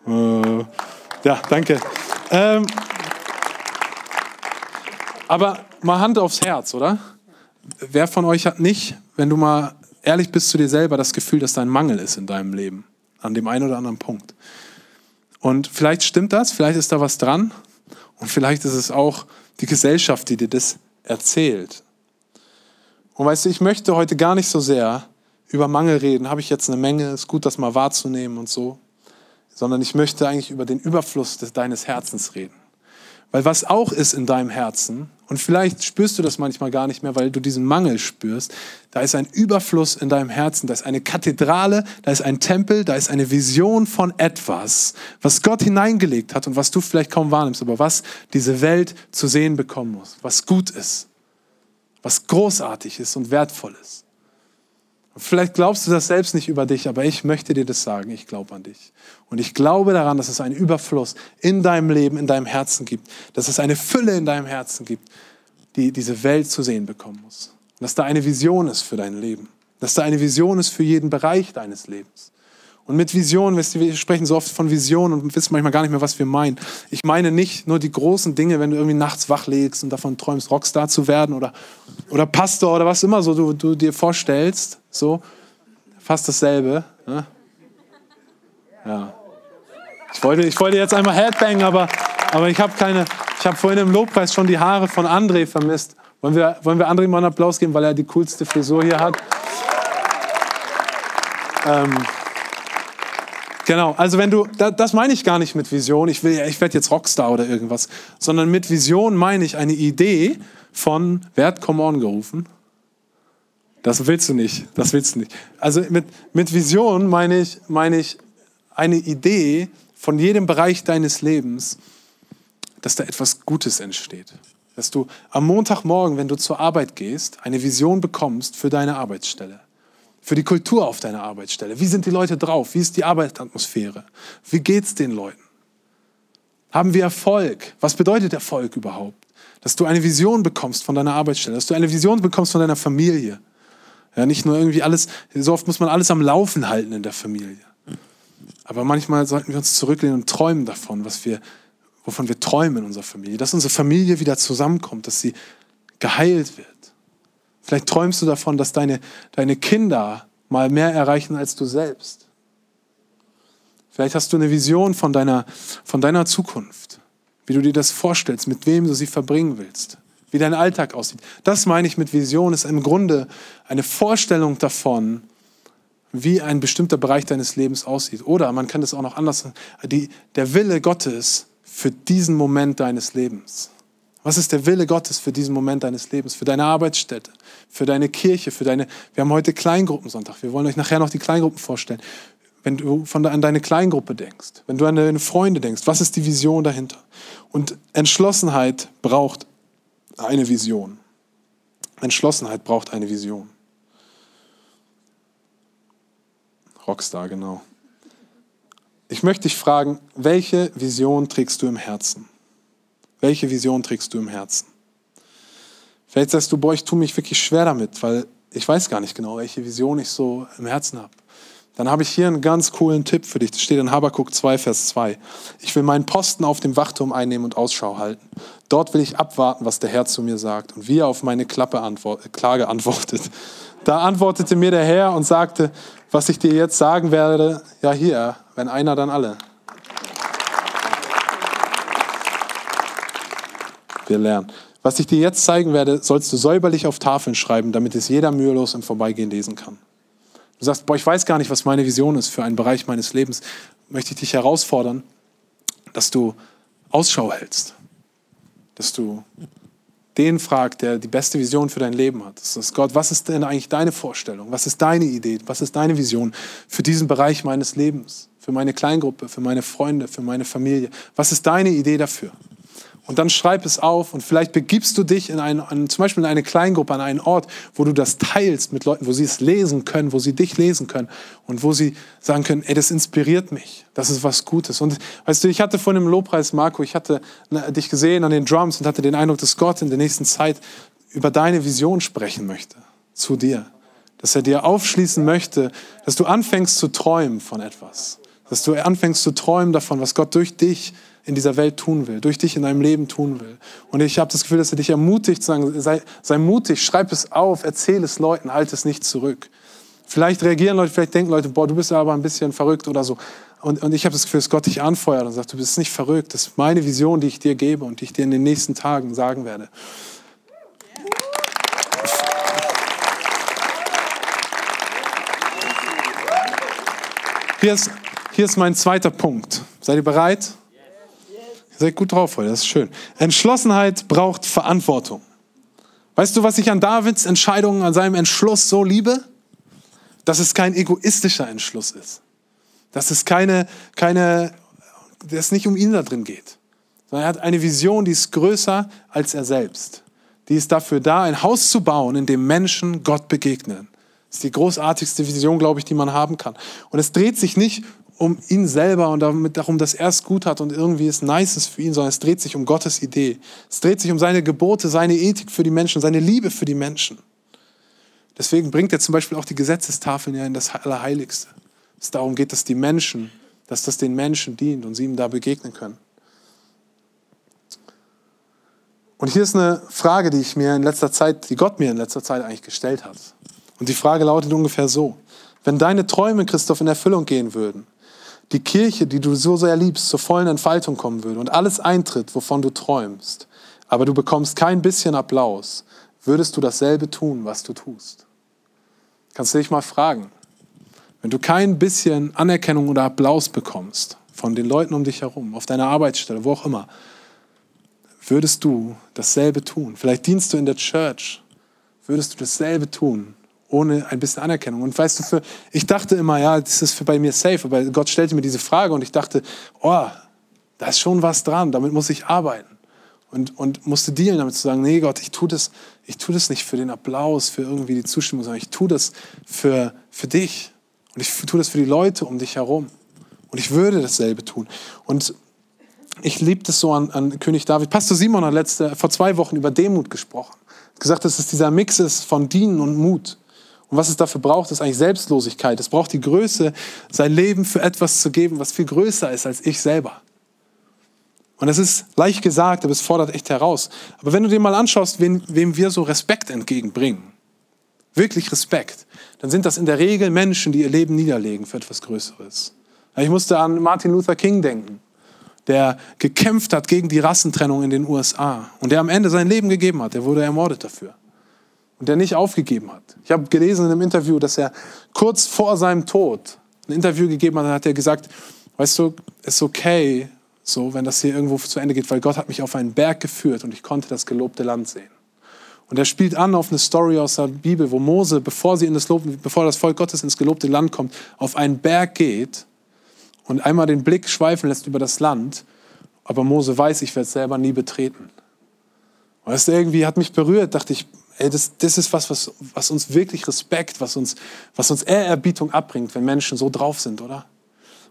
Äh, ja, danke. Ähm, aber mal Hand aufs Herz, oder? Wer von euch hat nicht, wenn du mal ehrlich bist zu dir selber, das Gefühl, dass da ein Mangel ist in deinem Leben? An dem einen oder anderen Punkt. Und vielleicht stimmt das, vielleicht ist da was dran. Und vielleicht ist es auch die Gesellschaft, die dir das erzählt. Und weißt du, ich möchte heute gar nicht so sehr über Mangel reden. Habe ich jetzt eine Menge, ist gut, das mal wahrzunehmen und so. Sondern ich möchte eigentlich über den Überfluss deines Herzens reden. Weil was auch ist in deinem Herzen, und vielleicht spürst du das manchmal gar nicht mehr, weil du diesen Mangel spürst, da ist ein Überfluss in deinem Herzen, da ist eine Kathedrale, da ist ein Tempel, da ist eine Vision von etwas, was Gott hineingelegt hat und was du vielleicht kaum wahrnimmst, aber was diese Welt zu sehen bekommen muss, was gut ist, was großartig ist und wertvoll ist. Vielleicht glaubst du das selbst nicht über dich, aber ich möchte dir das sagen. Ich glaube an dich. Und ich glaube daran, dass es einen Überfluss in deinem Leben, in deinem Herzen gibt. Dass es eine Fülle in deinem Herzen gibt, die diese Welt zu sehen bekommen muss. Dass da eine Vision ist für dein Leben. Dass da eine Vision ist für jeden Bereich deines Lebens. Und mit Vision, wir sprechen so oft von Vision und wissen manchmal gar nicht mehr, was wir meinen. Ich meine nicht nur die großen Dinge, wenn du irgendwie nachts wach legst und davon träumst, Rockstar zu werden oder, oder Pastor oder was immer so du, du dir vorstellst. So, fast dasselbe. Ne? Ja. Ich wollte, ich wollte jetzt einmal Headbang, aber, aber ich habe keine. Ich habe vorhin im Lobpreis schon die Haare von André vermisst. Wollen wir, wollen wir André mal einen Applaus geben, weil er die coolste Frisur hier hat? Ähm, Genau, also wenn du, das meine ich gar nicht mit Vision, ich, ich werde jetzt Rockstar oder irgendwas, sondern mit Vision meine ich eine Idee von, wer hat Come On gerufen? Das willst du nicht, das willst du nicht. Also mit, mit Vision meine ich, meine ich eine Idee von jedem Bereich deines Lebens, dass da etwas Gutes entsteht. Dass du am Montagmorgen, wenn du zur Arbeit gehst, eine Vision bekommst für deine Arbeitsstelle für die Kultur auf deiner Arbeitsstelle. Wie sind die Leute drauf? Wie ist die Arbeitsatmosphäre? Wie geht es den Leuten? Haben wir Erfolg? Was bedeutet Erfolg überhaupt? Dass du eine Vision bekommst von deiner Arbeitsstelle, dass du eine Vision bekommst von deiner Familie. Ja, nicht nur irgendwie alles, so oft muss man alles am Laufen halten in der Familie. Aber manchmal sollten wir uns zurücklehnen und träumen davon, was wir, wovon wir träumen in unserer Familie. Dass unsere Familie wieder zusammenkommt, dass sie geheilt wird Vielleicht träumst du davon, dass deine, deine Kinder mal mehr erreichen als du selbst. Vielleicht hast du eine Vision von deiner, von deiner Zukunft, wie du dir das vorstellst, mit wem du sie verbringen willst, wie dein Alltag aussieht. Das meine ich mit Vision, ist im Grunde eine Vorstellung davon, wie ein bestimmter Bereich deines Lebens aussieht. Oder man kann es auch noch anders sagen, der Wille Gottes für diesen Moment deines Lebens. Was ist der Wille Gottes für diesen Moment deines Lebens, für deine Arbeitsstätte, für deine Kirche, für deine. Wir haben heute Kleingruppensonntag. Wir wollen euch nachher noch die Kleingruppen vorstellen. Wenn du von, an deine Kleingruppe denkst, wenn du an deine Freunde denkst, was ist die Vision dahinter? Und Entschlossenheit braucht eine Vision. Entschlossenheit braucht eine Vision. Rockstar, genau. Ich möchte dich fragen, welche Vision trägst du im Herzen? Welche Vision trägst du im Herzen? Vielleicht sagst du, boah, ich tue mich wirklich schwer damit, weil ich weiß gar nicht genau, welche Vision ich so im Herzen habe. Dann habe ich hier einen ganz coolen Tipp für dich. Das steht in Habakkuk 2, Vers 2. Ich will meinen Posten auf dem Wachturm einnehmen und Ausschau halten. Dort will ich abwarten, was der Herr zu mir sagt und wie er auf meine Klappe antwort, Klage antwortet. Da antwortete mir der Herr und sagte, was ich dir jetzt sagen werde, ja hier, wenn einer, dann alle. Lernen. Was ich dir jetzt zeigen werde, sollst du säuberlich auf Tafeln schreiben, damit es jeder mühelos im Vorbeigehen lesen kann. Du sagst, boah, ich weiß gar nicht, was meine Vision ist für einen Bereich meines Lebens. Möchte ich dich herausfordern, dass du Ausschau hältst. Dass du den fragst, der die beste Vision für dein Leben hat. Das ist Gott, was ist denn eigentlich deine Vorstellung? Was ist deine Idee? Was ist deine Vision für diesen Bereich meines Lebens? Für meine Kleingruppe, für meine Freunde, für meine Familie? Was ist deine Idee dafür? Und dann schreib es auf und vielleicht begibst du dich in einen, zum Beispiel in eine Kleingruppe, an einen Ort, wo du das teilst mit Leuten, wo sie es lesen können, wo sie dich lesen können und wo sie sagen können, ey, das inspiriert mich, das ist was Gutes. Und weißt du, ich hatte vor dem Lobpreis, Marco, ich hatte ne, dich gesehen an den Drums und hatte den Eindruck, dass Gott in der nächsten Zeit über deine Vision sprechen möchte, zu dir. Dass er dir aufschließen möchte, dass du anfängst zu träumen von etwas. Dass du anfängst zu träumen davon, was Gott durch dich in dieser Welt tun will, durch dich in deinem Leben tun will. Und ich habe das Gefühl, dass er dich ermutigt, sagen, sei, sei mutig, schreib es auf, erzähl es Leuten, halt es nicht zurück. Vielleicht reagieren Leute, vielleicht denken Leute, boah, du bist aber ein bisschen verrückt oder so. Und, und ich habe das Gefühl, dass Gott dich anfeuert und sagt, du bist nicht verrückt. Das ist meine Vision, die ich dir gebe und die ich dir in den nächsten Tagen sagen werde. Hier ist, hier ist mein zweiter Punkt. Seid ihr bereit? Seid gut drauf heute, das ist schön. Entschlossenheit braucht Verantwortung. Weißt du, was ich an Davids Entscheidungen, an seinem Entschluss so liebe? Dass es kein egoistischer Entschluss ist. Dass es keine, keine, dass es nicht um ihn da drin geht. Sondern er hat eine Vision, die ist größer als er selbst. Die ist dafür da, ein Haus zu bauen, in dem Menschen Gott begegnen. Das ist die großartigste Vision, glaube ich, die man haben kann. Und es dreht sich nicht um ihn selber und damit darum, dass er es gut hat und irgendwie es nice ist für ihn, sondern es dreht sich um Gottes Idee. Es dreht sich um seine Gebote, seine Ethik für die Menschen, seine Liebe für die Menschen. Deswegen bringt er zum Beispiel auch die Gesetzestafeln ja in das Allerheiligste. es darum geht, dass die Menschen, dass das den Menschen dient und sie ihm da begegnen können. Und hier ist eine Frage, die ich mir in letzter Zeit, die Gott mir in letzter Zeit eigentlich gestellt hat. Und die Frage lautet ungefähr so. Wenn deine Träume, Christoph, in Erfüllung gehen würden, die Kirche, die du so sehr liebst, zur vollen Entfaltung kommen würde und alles eintritt, wovon du träumst, aber du bekommst kein bisschen Applaus, würdest du dasselbe tun, was du tust? Kannst du dich mal fragen, wenn du kein bisschen Anerkennung oder Applaus bekommst von den Leuten um dich herum, auf deiner Arbeitsstelle, wo auch immer, würdest du dasselbe tun? Vielleicht dienst du in der Church, würdest du dasselbe tun, ohne ein bisschen Anerkennung? Und weißt du, für, ich dachte immer, ja, das ist für bei mir safe, aber Gott stellte mir diese Frage und ich dachte, oh, da ist schon was dran, damit muss ich arbeiten. Und, und musste dealen damit zu sagen, nee Gott, ich tue das, ich das nicht für den Applaus, für irgendwie die Zustimmung, sondern ich tue das für, für dich. Und ich tue das für die Leute um dich herum. Und ich würde dasselbe tun. Und ich liebe das so an, an, König David. Pastor Simon hat letzte, vor zwei Wochen über Demut gesprochen. Hat gesagt, dass es dieser Mix ist von Dienen und Mut. Und was es dafür braucht, ist eigentlich Selbstlosigkeit. Es braucht die Größe, sein Leben für etwas zu geben, was viel größer ist als ich selber. Und das ist leicht gesagt, aber es fordert echt heraus. Aber wenn du dir mal anschaust, wem, wem wir so Respekt entgegenbringen, wirklich Respekt, dann sind das in der Regel Menschen, die ihr Leben niederlegen für etwas Größeres. Ich musste an Martin Luther King denken der gekämpft hat gegen die Rassentrennung in den USA und der am Ende sein Leben gegeben hat. Der wurde ermordet dafür. Und der nicht aufgegeben hat. Ich habe gelesen in einem Interview, dass er kurz vor seinem Tod ein Interview gegeben hat, dann hat er gesagt, weißt du, es ist okay, so, wenn das hier irgendwo zu Ende geht, weil Gott hat mich auf einen Berg geführt und ich konnte das gelobte Land sehen. Und er spielt an auf eine Story aus der Bibel, wo Mose, bevor, sie in das, Lob, bevor das Volk Gottes ins gelobte Land kommt, auf einen Berg geht und einmal den Blick schweifen lässt über das Land, aber Mose weiß, ich werde es selber nie betreten. Und das irgendwie hat mich berührt, dachte ich, ey, das, das ist was, was, was uns wirklich Respekt, was uns, was uns Ehrerbietung abbringt, wenn Menschen so drauf sind, oder?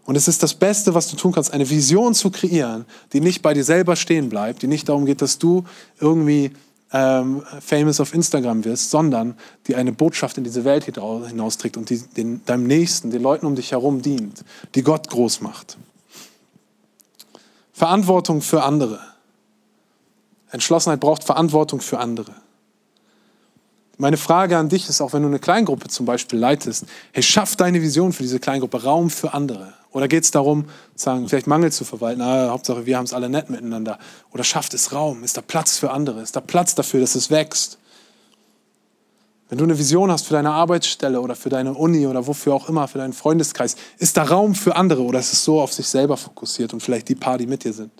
Und es ist das Beste, was du tun kannst, eine Vision zu kreieren, die nicht bei dir selber stehen bleibt, die nicht darum geht, dass du irgendwie ähm, famous auf Instagram wirst, sondern die eine Botschaft in diese Welt hinausträgt und die den, deinem Nächsten, den Leuten um dich herum dient, die Gott groß macht. Verantwortung für andere. Entschlossenheit braucht Verantwortung für andere. Meine Frage an dich ist auch, wenn du eine Kleingruppe zum Beispiel leitest, hey, schaff deine Vision für diese Kleingruppe Raum für andere. Oder geht es darum, sagen, vielleicht Mangel zu verwalten? Ah, Hauptsache, wir haben es alle nett miteinander. Oder schafft es Raum? Ist da Platz für andere? Ist da Platz dafür, dass es wächst? Wenn du eine Vision hast für deine Arbeitsstelle oder für deine Uni oder wofür auch immer, für deinen Freundeskreis, ist da Raum für andere oder ist es so auf sich selber fokussiert und vielleicht die paar, die mit dir sind?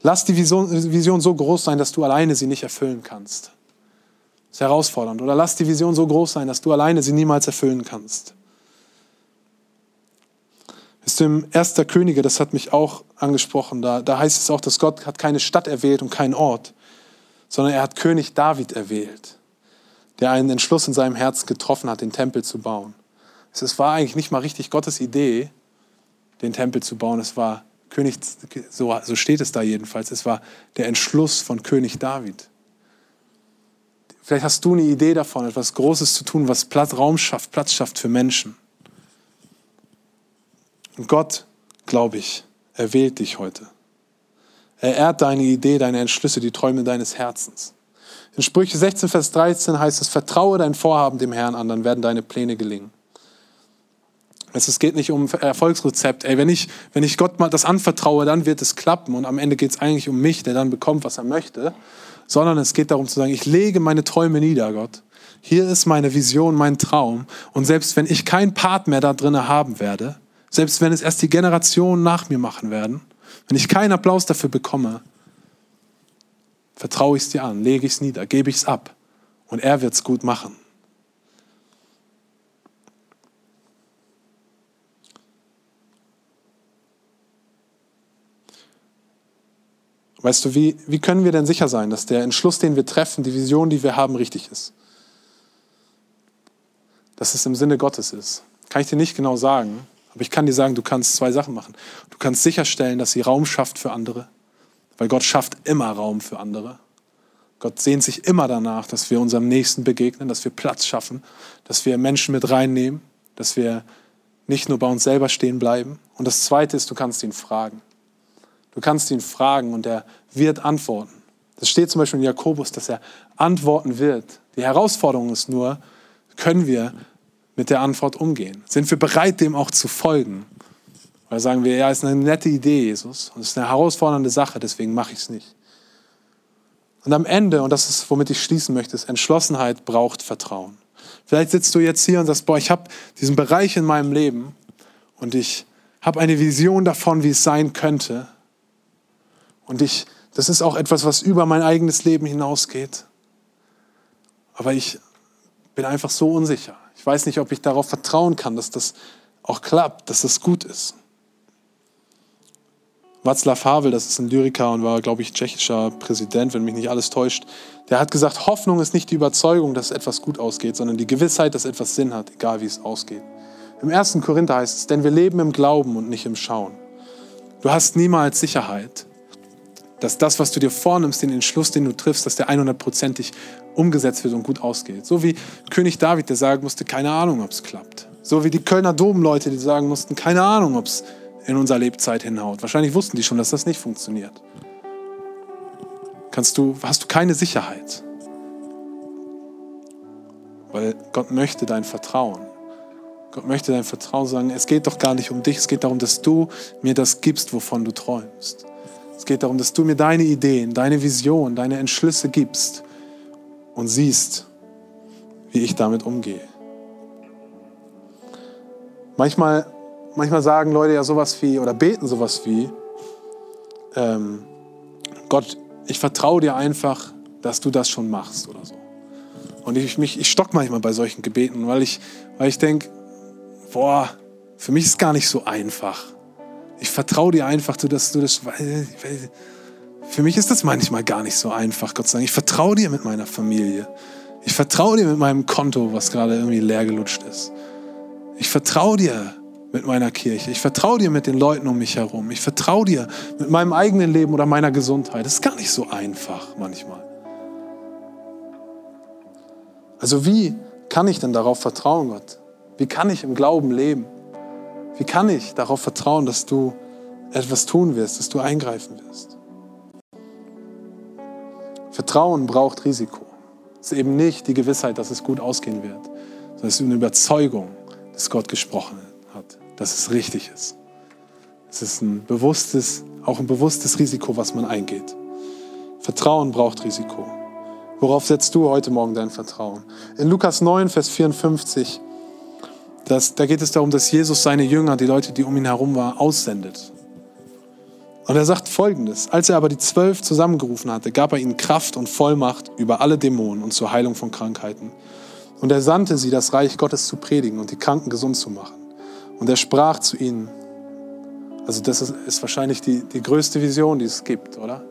Lass die Vision, Vision so groß sein, dass du alleine sie nicht erfüllen kannst. Ist herausfordernd. Oder lass die Vision so groß sein, dass du alleine sie niemals erfüllen kannst. Ist im 1. Könige, das hat mich auch angesprochen, da, da heißt es auch, dass Gott hat keine Stadt erwählt und keinen Ort, sondern er hat König David erwählt, der einen Entschluss in seinem Herzen getroffen hat, den Tempel zu bauen. Es war eigentlich nicht mal richtig Gottes Idee, den Tempel zu bauen. Es war König, so, so steht es da jedenfalls, es war der Entschluss von König David. Vielleicht hast du eine Idee davon, etwas Großes zu tun, was Platz, Raum schafft, Platz schafft für Menschen. Und Gott, glaube ich, erwählt dich heute. Er ehrt deine Idee, deine Entschlüsse, die Träume deines Herzens. In Sprüche 16, Vers 13 heißt es, vertraue dein Vorhaben dem Herrn an, dann werden deine Pläne gelingen. Es geht nicht um Erfolgsrezept. Ey, wenn ich, wenn ich Gott mal das anvertraue, dann wird es klappen. Und am Ende geht es eigentlich um mich, der dann bekommt, was er möchte. Sondern es geht darum zu sagen, ich lege meine Träume nieder, Gott. Hier ist meine Vision, mein Traum. Und selbst wenn ich keinen Part mehr da drin haben werde, selbst wenn es erst die Generationen nach mir machen werden, wenn ich keinen Applaus dafür bekomme, vertraue ich es dir an, lege ich es nieder, gebe ich es ab und er wird es gut machen. Weißt du, wie, wie können wir denn sicher sein, dass der Entschluss, den wir treffen, die Vision, die wir haben, richtig ist? Dass es im Sinne Gottes ist. Kann ich dir nicht genau sagen. Aber ich kann dir sagen, du kannst zwei Sachen machen. Du kannst sicherstellen, dass sie Raum schafft für andere, weil Gott schafft immer Raum für andere. Gott sehnt sich immer danach, dass wir unserem Nächsten begegnen, dass wir Platz schaffen, dass wir Menschen mit reinnehmen, dass wir nicht nur bei uns selber stehen bleiben. Und das Zweite ist, du kannst ihn fragen. Du kannst ihn fragen und er wird antworten. Das steht zum Beispiel in Jakobus, dass er antworten wird. Die Herausforderung ist nur, können wir mit der Antwort umgehen? Sind wir bereit, dem auch zu folgen? Oder sagen wir, ja, ist eine nette Idee, Jesus, und es ist eine herausfordernde Sache, deswegen mache ich es nicht. Und am Ende, und das ist, womit ich schließen möchte, ist, Entschlossenheit braucht Vertrauen. Vielleicht sitzt du jetzt hier und sagst, boah, ich habe diesen Bereich in meinem Leben und ich habe eine Vision davon, wie es sein könnte. Und ich, das ist auch etwas, was über mein eigenes Leben hinausgeht. Aber ich bin einfach so unsicher. Ich weiß nicht, ob ich darauf vertrauen kann, dass das auch klappt, dass das gut ist. Václav Havel, das ist ein Lyriker und war, glaube ich, tschechischer Präsident, wenn mich nicht alles täuscht, der hat gesagt, Hoffnung ist nicht die Überzeugung, dass etwas gut ausgeht, sondern die Gewissheit, dass etwas Sinn hat, egal wie es ausgeht. Im ersten Korinther heißt es, denn wir leben im Glauben und nicht im Schauen. Du hast niemals Sicherheit, dass das, was du dir vornimmst, den Entschluss, den du triffst, dass der 100%ig umgesetzt wird und gut ausgeht. So wie König David, der sagen musste, keine Ahnung, ob es klappt. So wie die Kölner Domleute, die sagen mussten, keine Ahnung, ob es in unserer Lebzeit hinhaut. Wahrscheinlich wussten die schon, dass das nicht funktioniert. Kannst du, hast du keine Sicherheit. Weil Gott möchte dein Vertrauen. Gott möchte dein Vertrauen sagen, es geht doch gar nicht um dich, es geht darum, dass du mir das gibst, wovon du träumst. Es geht darum, dass du mir deine Ideen, deine Vision, deine Entschlüsse gibst und siehst, wie ich damit umgehe. Manchmal manchmal sagen Leute ja sowas wie oder beten sowas wie, ähm, Gott, ich vertraue dir einfach, dass du das schon machst oder so. Und ich, mich, ich stock manchmal bei solchen Gebeten, weil ich, weil ich denke, boah, für mich ist es gar nicht so einfach. Ich vertraue dir einfach, dass du das, für mich ist das manchmal gar nicht so einfach, Gott sei Dank. Ich vertraue dir mit meiner Familie. Ich vertraue dir mit meinem Konto, was gerade irgendwie leer gelutscht ist. Ich vertraue dir mit meiner Kirche. Ich vertraue dir mit den Leuten um mich herum. Ich vertraue dir mit meinem eigenen Leben oder meiner Gesundheit. Das ist gar nicht so einfach manchmal. Also wie kann ich denn darauf vertrauen, Gott? Wie kann ich im Glauben leben? Wie kann ich darauf vertrauen, dass du etwas tun wirst, dass du eingreifen wirst? Vertrauen braucht Risiko. Es ist eben nicht die Gewissheit, dass es gut ausgehen wird, sondern es ist eine Überzeugung, dass Gott gesprochen hat dass es richtig ist. Es ist ein bewusstes, auch ein bewusstes Risiko, was man eingeht. Vertrauen braucht Risiko. Worauf setzt du heute Morgen dein Vertrauen? In Lukas 9, Vers 54, das, da geht es darum, dass Jesus seine Jünger, die Leute, die um ihn herum waren, aussendet. Und er sagt folgendes: Als er aber die zwölf zusammengerufen hatte, gab er ihnen Kraft und Vollmacht über alle Dämonen und zur Heilung von Krankheiten. Und er sandte sie, das Reich Gottes zu predigen und die Kranken gesund zu machen. Und er sprach zu ihnen. Also das ist, ist wahrscheinlich die, die größte Vision, die es gibt, oder?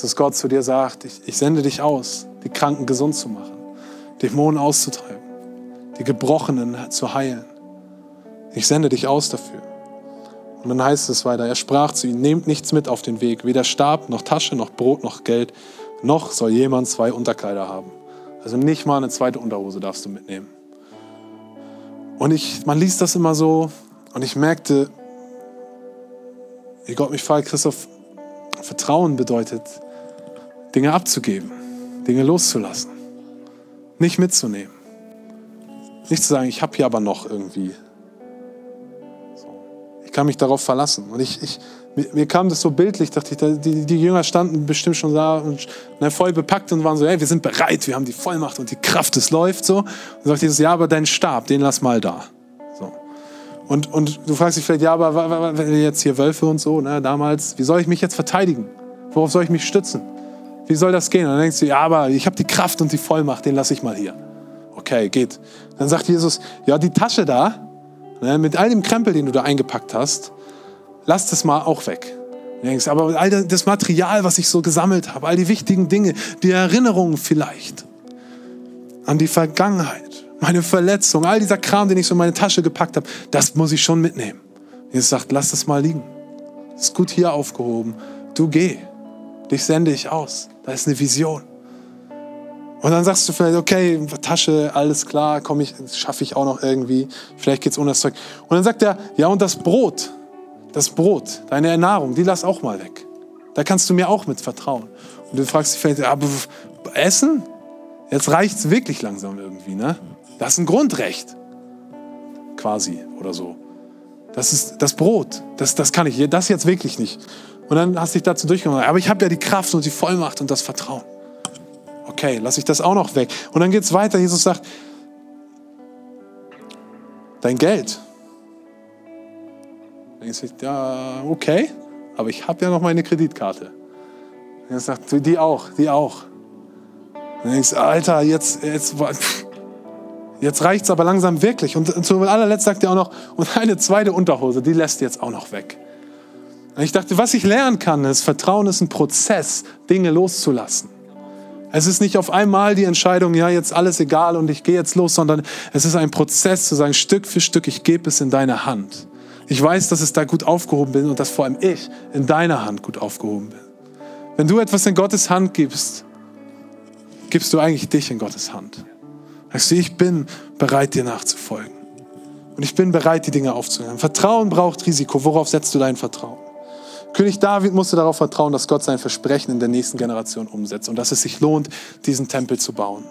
Dass Gott zu dir sagt, ich, ich sende dich aus, die Kranken gesund zu machen, Dämonen auszutreiben, die Gebrochenen zu heilen. Ich sende dich aus dafür. Und dann heißt es weiter, er sprach zu ihnen, nehmt nichts mit auf den Weg, weder Stab, noch Tasche, noch Brot, noch Geld, noch soll jemand zwei Unterkleider haben. Also nicht mal eine zweite Unterhose darfst du mitnehmen. Und ich, man liest das immer so und ich merkte, wie Gott mich fragt, Christoph, Vertrauen bedeutet, Dinge abzugeben, Dinge loszulassen, nicht mitzunehmen. Nicht zu sagen, ich habe hier aber noch irgendwie. Ich kann mich darauf verlassen. Und ich, ich, mir, mir, kam das so bildlich, dachte ich, die, die Jünger standen bestimmt schon da und ne, voll bepackt und waren so, hey, wir sind bereit, wir haben die Vollmacht und die Kraft, es läuft so. Und sagt Jesus, ja, aber deinen Stab, den lass mal da. So. Und, und du fragst dich vielleicht, ja, aber wenn jetzt hier Wölfe und so, ne, damals, wie soll ich mich jetzt verteidigen? Worauf soll ich mich stützen? Wie soll das gehen? Und dann denkst du, ja, aber ich habe die Kraft und die Vollmacht, den lasse ich mal hier. Okay, geht. Dann sagt Jesus, ja, die Tasche da, ne, mit all dem Krempel, den du da eingepackt hast, lass das mal auch weg. Du denkst, aber all das Material, was ich so gesammelt habe, all die wichtigen Dinge, die Erinnerungen vielleicht an die Vergangenheit, meine Verletzung, all dieser Kram, den ich so in meine Tasche gepackt habe, das muss ich schon mitnehmen. Jesus sagt, lass das mal liegen. ist gut hier aufgehoben. Du geh. Dich sende ich aus. Da ist eine Vision. Und dann sagst du vielleicht, okay, Tasche, alles klar, komm ich, schaffe ich auch noch irgendwie. Vielleicht geht's ohne das Zeug. Und dann sagt er, ja, und das Brot, das Brot, deine Ernährung, die lass auch mal weg. Da kannst du mir auch mit vertrauen. Und du fragst dich vielleicht, aber Essen? Jetzt reicht's wirklich langsam irgendwie, ne? Das ist ein Grundrecht. Quasi oder so. Das ist das Brot. Das, das kann ich, das jetzt wirklich nicht. Und dann hast du dich dazu durchgemacht. Aber ich habe ja die Kraft und die Vollmacht und das Vertrauen. Okay, lasse ich das auch noch weg. Und dann geht es weiter. Jesus sagt, dein Geld. Dann du, ja, okay, aber ich habe ja noch meine Kreditkarte. Er sagt, die auch, die auch. Dann denkst du, Alter, jetzt, jetzt, jetzt reicht es aber langsam wirklich. Und zu allerletzt sagt er auch noch, und eine zweite Unterhose, die lässt jetzt auch noch weg. Und ich dachte, was ich lernen kann, ist, Vertrauen ist ein Prozess, Dinge loszulassen. Es ist nicht auf einmal die Entscheidung, ja, jetzt alles egal und ich gehe jetzt los, sondern es ist ein Prozess zu sagen, Stück für Stück, ich gebe es in deine Hand. Ich weiß, dass es da gut aufgehoben bin und dass vor allem ich in deiner Hand gut aufgehoben bin. Wenn du etwas in Gottes Hand gibst, gibst du eigentlich dich in Gottes Hand. Sagst du, ich bin bereit, dir nachzufolgen. Und ich bin bereit, die Dinge aufzunehmen. Vertrauen braucht Risiko. Worauf setzt du dein Vertrauen? König David musste darauf vertrauen, dass Gott sein Versprechen in der nächsten Generation umsetzt und dass es sich lohnt, diesen Tempel zu bauen.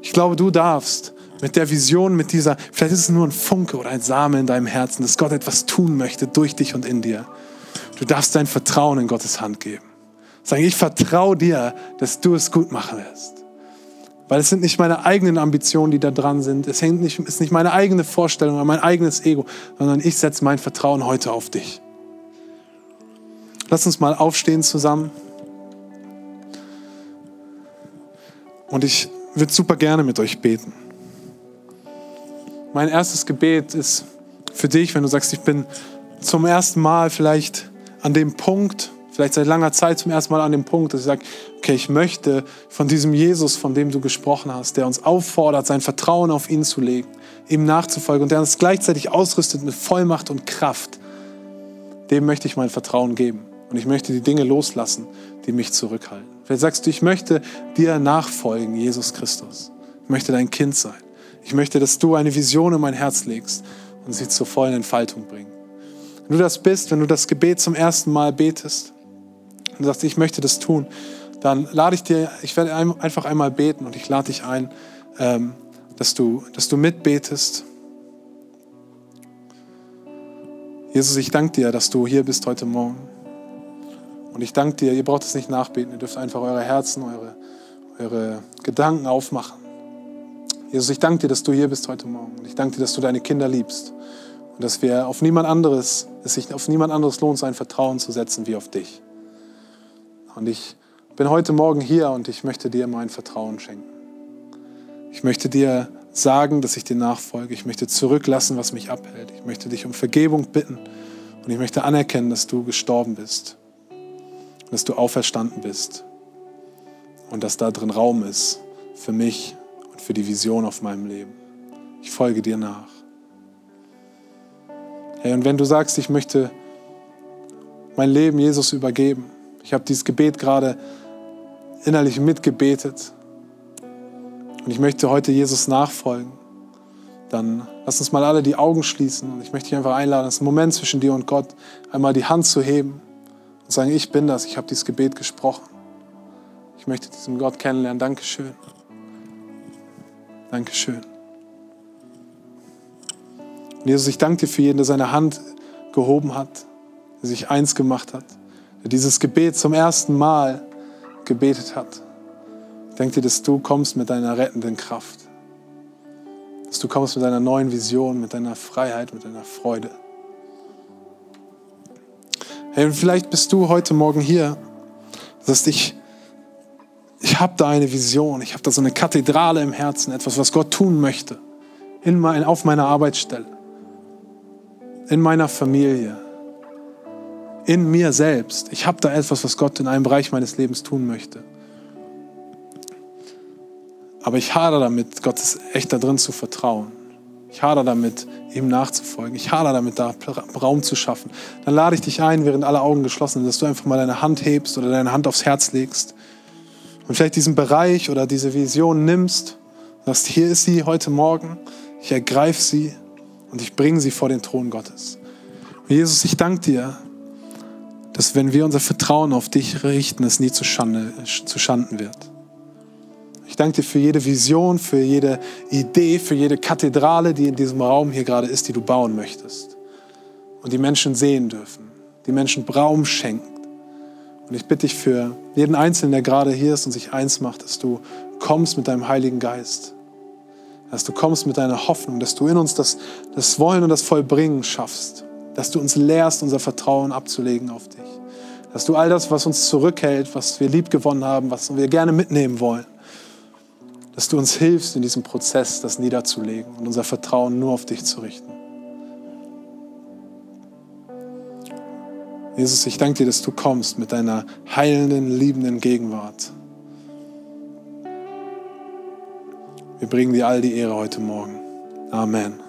Ich glaube, du darfst mit der Vision, mit dieser, vielleicht ist es nur ein Funke oder ein Samen in deinem Herzen, dass Gott etwas tun möchte durch dich und in dir. Du darfst dein Vertrauen in Gottes Hand geben. Sagen, ich vertraue dir, dass du es gut machen wirst. Weil es sind nicht meine eigenen Ambitionen, die da dran sind. Es nicht, ist nicht meine eigene Vorstellung oder mein eigenes Ego, sondern ich setze mein Vertrauen heute auf dich. Lass uns mal aufstehen zusammen. Und ich würde super gerne mit euch beten. Mein erstes Gebet ist für dich, wenn du sagst, ich bin zum ersten Mal vielleicht an dem Punkt, vielleicht seit langer Zeit zum ersten Mal an dem Punkt, dass ich sage, okay, ich möchte von diesem Jesus, von dem du gesprochen hast, der uns auffordert, sein Vertrauen auf ihn zu legen, ihm nachzufolgen und der uns gleichzeitig ausrüstet mit Vollmacht und Kraft, dem möchte ich mein Vertrauen geben. Und ich möchte die Dinge loslassen, die mich zurückhalten. Vielleicht sagst du, ich möchte dir nachfolgen, Jesus Christus. Ich möchte dein Kind sein. Ich möchte, dass du eine Vision in mein Herz legst und sie zur vollen Entfaltung bringst. Wenn du das bist, wenn du das Gebet zum ersten Mal betest und sagst, ich möchte das tun, dann lade ich dir, ich werde einfach einmal beten und ich lade dich ein, ähm, dass, du, dass du mitbetest. Jesus, ich danke dir, dass du hier bist heute Morgen. Und ich danke dir, ihr braucht es nicht nachbeten, ihr dürft einfach eure Herzen, eure, eure Gedanken aufmachen. Jesus, ich danke dir, dass du hier bist heute Morgen. Und ich danke dir, dass du deine Kinder liebst. Und dass wir auf niemand anderes, es sich auf niemand anderes lohnt, sein Vertrauen zu setzen wie auf dich. Und ich bin heute Morgen hier und ich möchte dir mein Vertrauen schenken. Ich möchte dir sagen, dass ich dir nachfolge. Ich möchte zurücklassen, was mich abhält. Ich möchte dich um Vergebung bitten. Und ich möchte anerkennen, dass du gestorben bist dass du auferstanden bist und dass da drin Raum ist für mich und für die Vision auf meinem Leben. Ich folge dir nach. Hey, und wenn du sagst, ich möchte mein Leben Jesus übergeben, ich habe dieses Gebet gerade innerlich mitgebetet und ich möchte heute Jesus nachfolgen, dann lass uns mal alle die Augen schließen und ich möchte dich einfach einladen, es ist ein Moment zwischen dir und Gott, einmal die Hand zu heben und sagen, ich bin das, ich habe dieses Gebet gesprochen. Ich möchte diesen Gott kennenlernen. Dankeschön. Dankeschön. Und Jesus, ich danke dir für jeden, der seine Hand gehoben hat, der sich eins gemacht hat, der dieses Gebet zum ersten Mal gebetet hat. Ich danke dir, dass du kommst mit deiner rettenden Kraft. Dass du kommst mit deiner neuen Vision, mit deiner Freiheit, mit deiner Freude. Hey, vielleicht bist du heute Morgen hier, dass ich, ich habe da eine Vision, ich habe da so eine Kathedrale im Herzen, etwas, was Gott tun möchte, in mein, auf meiner Arbeitsstelle, in meiner Familie, in mir selbst. Ich habe da etwas, was Gott in einem Bereich meines Lebens tun möchte. Aber ich hadere damit, Gott ist echt da drin zu vertrauen. Ich hader damit, ihm nachzufolgen. Ich hader damit, da Raum zu schaffen. Dann lade ich dich ein, während alle Augen geschlossen sind, dass du einfach mal deine Hand hebst oder deine Hand aufs Herz legst und vielleicht diesen Bereich oder diese Vision nimmst, sagst, hier ist sie heute Morgen, ich ergreife sie und ich bringe sie vor den Thron Gottes. Und Jesus, ich danke dir, dass wenn wir unser Vertrauen auf dich richten, es nie zu, Schande, zu Schanden wird. Ich danke dir für jede Vision, für jede Idee, für jede Kathedrale, die in diesem Raum hier gerade ist, die du bauen möchtest. Und die Menschen sehen dürfen, die Menschen Raum schenken. Und ich bitte dich für jeden Einzelnen, der gerade hier ist und sich eins macht, dass du kommst mit deinem Heiligen Geist. Dass du kommst mit deiner Hoffnung, dass du in uns das, das Wollen und das Vollbringen schaffst. Dass du uns lehrst, unser Vertrauen abzulegen auf dich. Dass du all das, was uns zurückhält, was wir lieb gewonnen haben, was wir gerne mitnehmen wollen, dass du uns hilfst in diesem Prozess, das niederzulegen und unser Vertrauen nur auf dich zu richten. Jesus, ich danke dir, dass du kommst mit deiner heilenden, liebenden Gegenwart. Wir bringen dir all die Ehre heute Morgen. Amen.